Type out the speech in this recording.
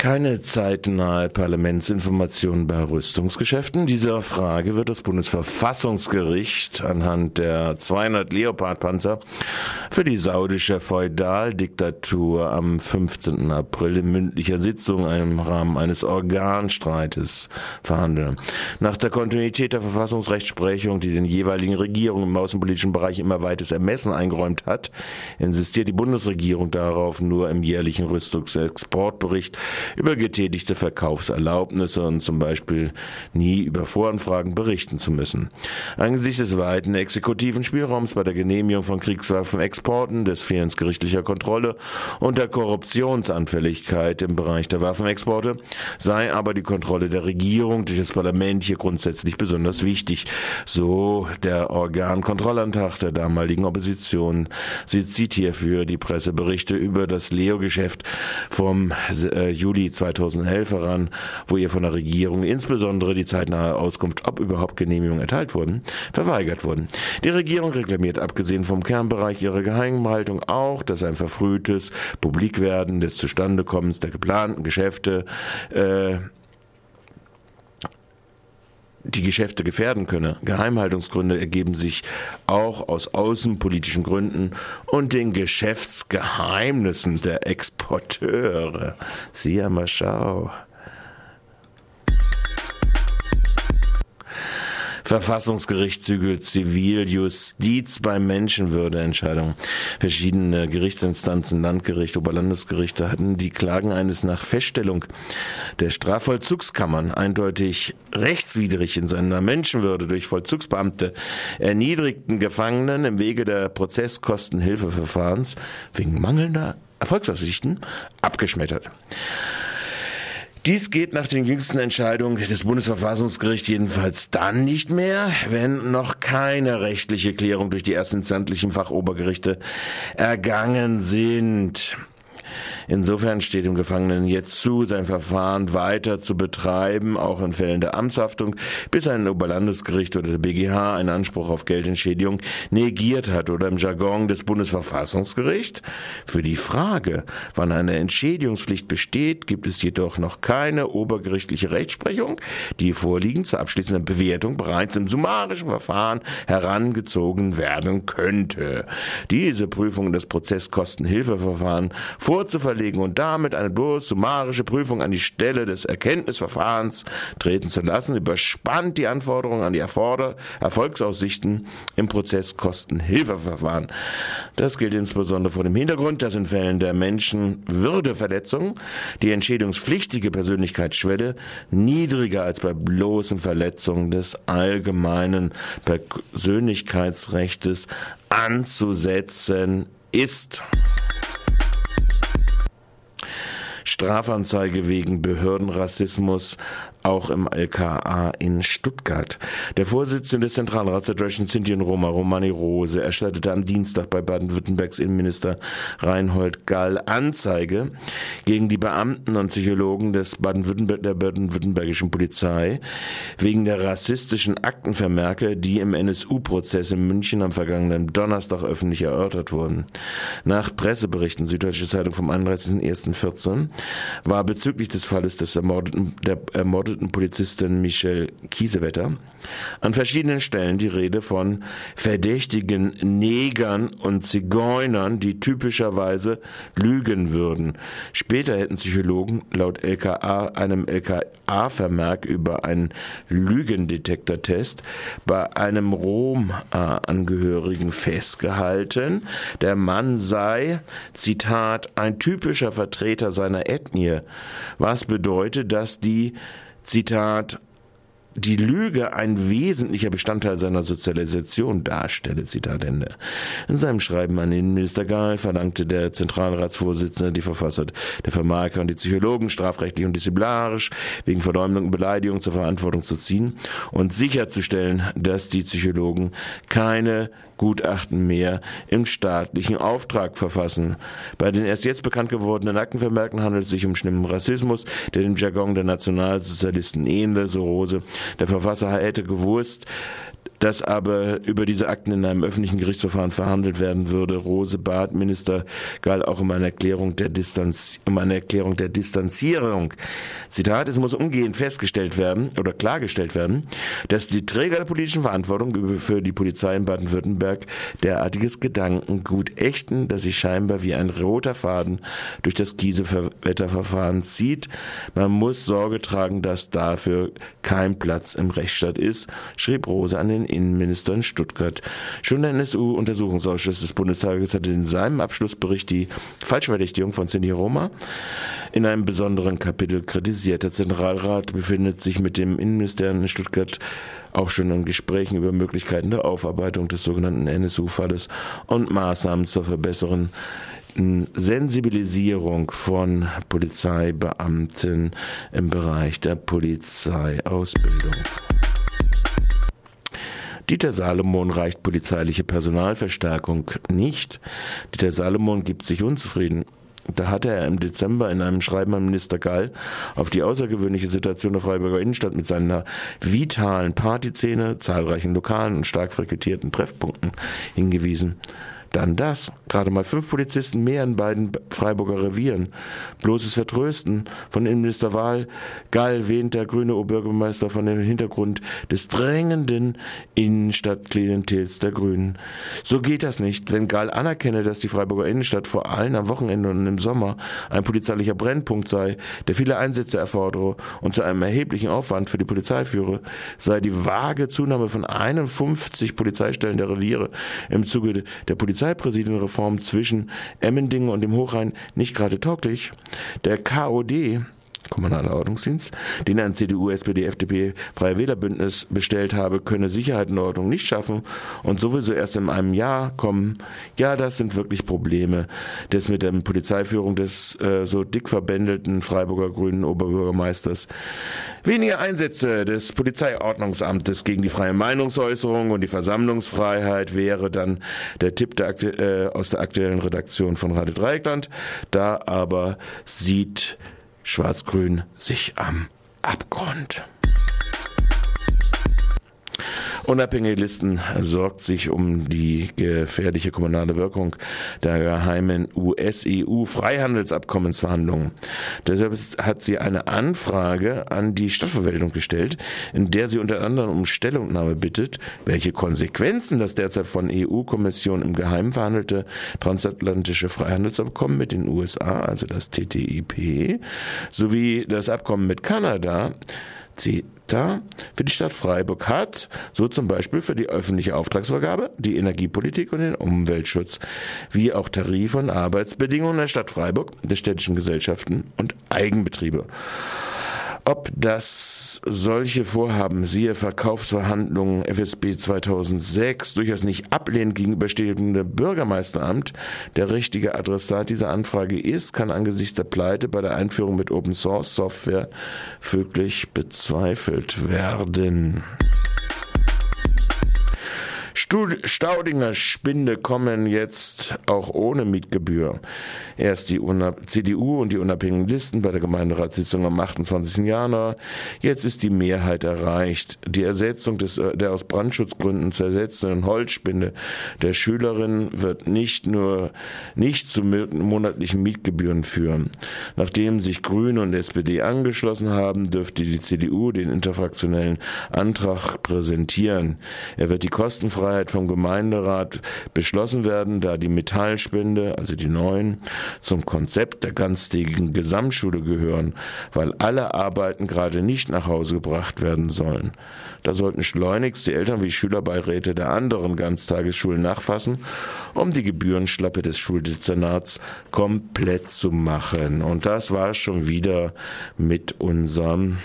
Keine zeitnahe Parlamentsinformationen bei Rüstungsgeschäften. Dieser Frage wird das Bundesverfassungsgericht anhand der 200 Leopardpanzer für die saudische Feudaldiktatur am 15. April in mündlicher Sitzung im Rahmen eines Organstreites verhandeln. Nach der Kontinuität der Verfassungsrechtsprechung, die den jeweiligen Regierungen im außenpolitischen Bereich immer weites Ermessen eingeräumt hat, insistiert die Bundesregierung darauf, nur im jährlichen Rüstungsexportbericht über getätigte Verkaufserlaubnisse und zum Beispiel nie über Voranfragen berichten zu müssen. Angesichts des weiten exekutiven Spielraums bei der Genehmigung von Kriegswaffenexporten, des Fehlens gerichtlicher Kontrolle und der Korruptionsanfälligkeit im Bereich der Waffenexporte sei aber die Kontrolle der Regierung durch das Parlament hier grundsätzlich besonders wichtig, so der Organkontrollantrag der damaligen Opposition. Sie zieht hierfür die Presseberichte über das Leo-Geschäft vom äh, Juli Juli 2011 heran, wo ihr von der Regierung insbesondere die zeitnahe Auskunft, ob überhaupt Genehmigungen erteilt wurden, verweigert wurden. Die Regierung reklamiert abgesehen vom Kernbereich ihrer Geheimhaltung auch, dass ein verfrühtes Publikwerden des Zustandekommens der geplanten Geschäfte äh, die Geschäfte gefährden könne. Geheimhaltungsgründe ergeben sich auch aus außenpolitischen Gründen und den Geschäftsgeheimnissen der Exporteure. Sieh mal schau. Verfassungsgericht zügelt Ziviljustiz bei Menschenwürdeentscheidungen. Verschiedene Gerichtsinstanzen, Landgericht, Oberlandesgerichte hatten die Klagen eines nach Feststellung der Strafvollzugskammern eindeutig rechtswidrig in seiner Menschenwürde durch Vollzugsbeamte erniedrigten Gefangenen im Wege der Prozesskostenhilfeverfahrens wegen mangelnder Erfolgsaussichten abgeschmettert. Dies geht nach den jüngsten Entscheidungen des Bundesverfassungsgerichts jedenfalls dann nicht mehr, wenn noch keine rechtliche Klärung durch die erstinstanzlichen Fachobergerichte ergangen sind. Insofern steht dem Gefangenen jetzt zu, sein Verfahren weiter zu betreiben, auch in Fällen der Amtshaftung, bis ein Oberlandesgericht oder der BGH einen Anspruch auf Geldentschädigung negiert hat oder im Jargon des Bundesverfassungsgerichts. Für die Frage, wann eine Entschädigungspflicht besteht, gibt es jedoch noch keine obergerichtliche Rechtsprechung, die vorliegend zur abschließenden Bewertung bereits im summarischen Verfahren herangezogen werden könnte. Diese Prüfung des Prozesskostenhilfeverfahrens vorzuverlegen vorlegen und damit eine bloß summarische Prüfung an die Stelle des Erkenntnisverfahrens treten zu lassen, überspannt die Anforderungen an die Erforder Erfolgsaussichten im Prozesskostenhilfeverfahren. Das gilt insbesondere vor dem Hintergrund, dass in Fällen der Menschenwürdeverletzung die entschädigungspflichtige Persönlichkeitsschwelle niedriger als bei bloßen Verletzungen des allgemeinen Persönlichkeitsrechtes anzusetzen ist. Strafanzeige wegen Behördenrassismus auch im LKA in Stuttgart. Der Vorsitzende des Zentralrats der Deutschen Sinti und Roma, Romani Rose, erstattete am Dienstag bei Baden-Württembergs Innenminister Reinhold Gall Anzeige gegen die Beamten und Psychologen des Baden-Württemberg der baden-württembergischen Polizei wegen der rassistischen Aktenvermerke, die im NSU-Prozess in München am vergangenen Donnerstag öffentlich erörtert wurden. Nach Presseberichten Süddeutsche Zeitung vom 31.01.14 war bezüglich des Falles des ermordeten, der ermordeten ermordeten Polizistin Michelle Kiesewetter an verschiedenen Stellen die Rede von verdächtigen Negern und Zigeunern, die typischerweise lügen würden. Später hätten Psychologen laut LKA einem LKA-Vermerk über einen Lügendetektortest bei einem Rom-Angehörigen festgehalten. Der Mann sei, Zitat, ein typischer Vertreter seiner Ethnie, was bedeutet, dass die Zitat, die Lüge ein wesentlicher Bestandteil seiner Sozialisation darstelle, Zitat Ende. In seinem Schreiben an den Minister Gahl verlangte der Zentralratsvorsitzende die Verfasser der Vermarker und die Psychologen strafrechtlich und disziplinarisch wegen Verleumdung und Beleidigung zur Verantwortung zu ziehen und sicherzustellen, dass die Psychologen keine Gutachten mehr im staatlichen Auftrag verfassen. Bei den erst jetzt bekannt gewordenen Aktenvermerken handelt es sich um schlimmen Rassismus, der dem Jargon der Nationalsozialisten ähnle, so Rose. Der Verfasser hätte gewusst, dass aber über diese Akten in einem öffentlichen Gerichtsverfahren verhandelt werden würde. Rose bat Minister Gall auch um eine Erklärung der Distanz, um eine Erklärung der Distanzierung. Zitat, es muss umgehend festgestellt werden oder klargestellt werden, dass die Träger der politischen Verantwortung für die Polizei in Baden-Württemberg derartiges Gedankengut ächten, das sich scheinbar wie ein roter Faden durch das Giesewetterverfahren zieht. Man muss Sorge tragen, dass dafür kein Platz im Rechtsstaat ist, schrieb Rose an den Innenminister in Stuttgart. Schon der NSU-Untersuchungsausschuss des Bundestages hatte in seinem Abschlussbericht die Falschverdächtigung von Cindy Roma in einem besonderen Kapitel kritisiert. Der Zentralrat befindet sich mit dem Innenministerium in Stuttgart auch schon in Gesprächen über Möglichkeiten der Aufarbeitung des sogenannten NSU-Falles und Maßnahmen zur Verbesserung Sensibilisierung von Polizeibeamten im Bereich der Polizeiausbildung. Dieter Salomon reicht polizeiliche Personalverstärkung nicht. Dieter Salomon gibt sich unzufrieden. Da hatte er im Dezember in einem Schreiben an Minister Gall auf die außergewöhnliche Situation der Freiburger Innenstadt mit seiner vitalen Partyszene, zahlreichen lokalen und stark frequentierten Treffpunkten hingewiesen. Dann das. Gerade mal fünf Polizisten mehr in beiden Freiburger Revieren. Bloßes Vertrösten von Innenminister Wahl. Gall wähnt der grüne Oberbürgermeister von dem Hintergrund des drängenden Innenstadtklientels der Grünen. So geht das nicht. Wenn Gall anerkenne, dass die Freiburger Innenstadt vor allem am Wochenende und im Sommer ein polizeilicher Brennpunkt sei, der viele Einsätze erfordere und zu einem erheblichen Aufwand für die Polizei führe, sei die vage Zunahme von 51 Polizeistellen der Reviere im Zuge der Polizei Polizeipräsidienreform zwischen Emmendingen und dem Hochrhein nicht gerade tauglich. Der KOD Kommunaler Ordnungsdienst, den ein CDU, SPD, FDP, Freie Wählerbündnis bestellt habe, könne Sicherheit und Ordnung nicht schaffen und sowieso erst in einem Jahr kommen. Ja, das sind wirklich Probleme des mit der Polizeiführung des äh, so dick verbändelten Freiburger Grünen Oberbürgermeisters. Weniger Einsätze des Polizeiordnungsamtes gegen die freie Meinungsäußerung und die Versammlungsfreiheit wäre dann der Tipp der, äh, aus der aktuellen Redaktion von Radio Dreieckland. Da aber sieht Schwarz-Grün sich am Abgrund. Unabhängige Listen sorgt sich um die gefährliche kommunale Wirkung der geheimen US-EU-Freihandelsabkommensverhandlungen. Deshalb hat sie eine Anfrage an die Stadtverwaltung gestellt, in der sie unter anderem um Stellungnahme bittet, welche Konsequenzen das derzeit von EU-Kommission im Geheimen verhandelte transatlantische Freihandelsabkommen mit den USA, also das TTIP, sowie das Abkommen mit Kanada, CETA für die Stadt Freiburg hat, so zum Beispiel für die öffentliche Auftragsvergabe, die Energiepolitik und den Umweltschutz, wie auch Tarif- und Arbeitsbedingungen der Stadt Freiburg, der städtischen Gesellschaften und Eigenbetriebe. Ob das solche Vorhaben, siehe Verkaufsverhandlungen FSB 2006, durchaus nicht ablehnend gegenüberstehende Bürgermeisteramt der richtige Adressat dieser Anfrage ist, kann angesichts der Pleite bei der Einführung mit Open Source Software wirklich bezweifelt werden. Staudinger Spinde kommen jetzt auch ohne Mietgebühr. Erst die CDU und die unabhängigen Listen bei der Gemeinderatssitzung am 28. Januar. Jetzt ist die Mehrheit erreicht. Die Ersetzung des, äh, der aus Brandschutzgründen zu ersetzenden Holzspinde der Schülerin wird nicht nur nicht zu monatlichen Mietgebühren führen. Nachdem sich Grüne und SPD angeschlossen haben, dürfte die CDU den interfraktionellen Antrag präsentieren. Er wird die kostenfreie Mehrheit vom Gemeinderat beschlossen werden, da die Metallspende, also die neuen, zum Konzept der ganztägigen Gesamtschule gehören, weil alle Arbeiten gerade nicht nach Hause gebracht werden sollen. Da sollten schleunigst die Eltern wie Schülerbeiräte der anderen Ganztagesschulen nachfassen, um die Gebührenschlappe des Schuldezernats komplett zu machen. Und das war schon wieder mit unserem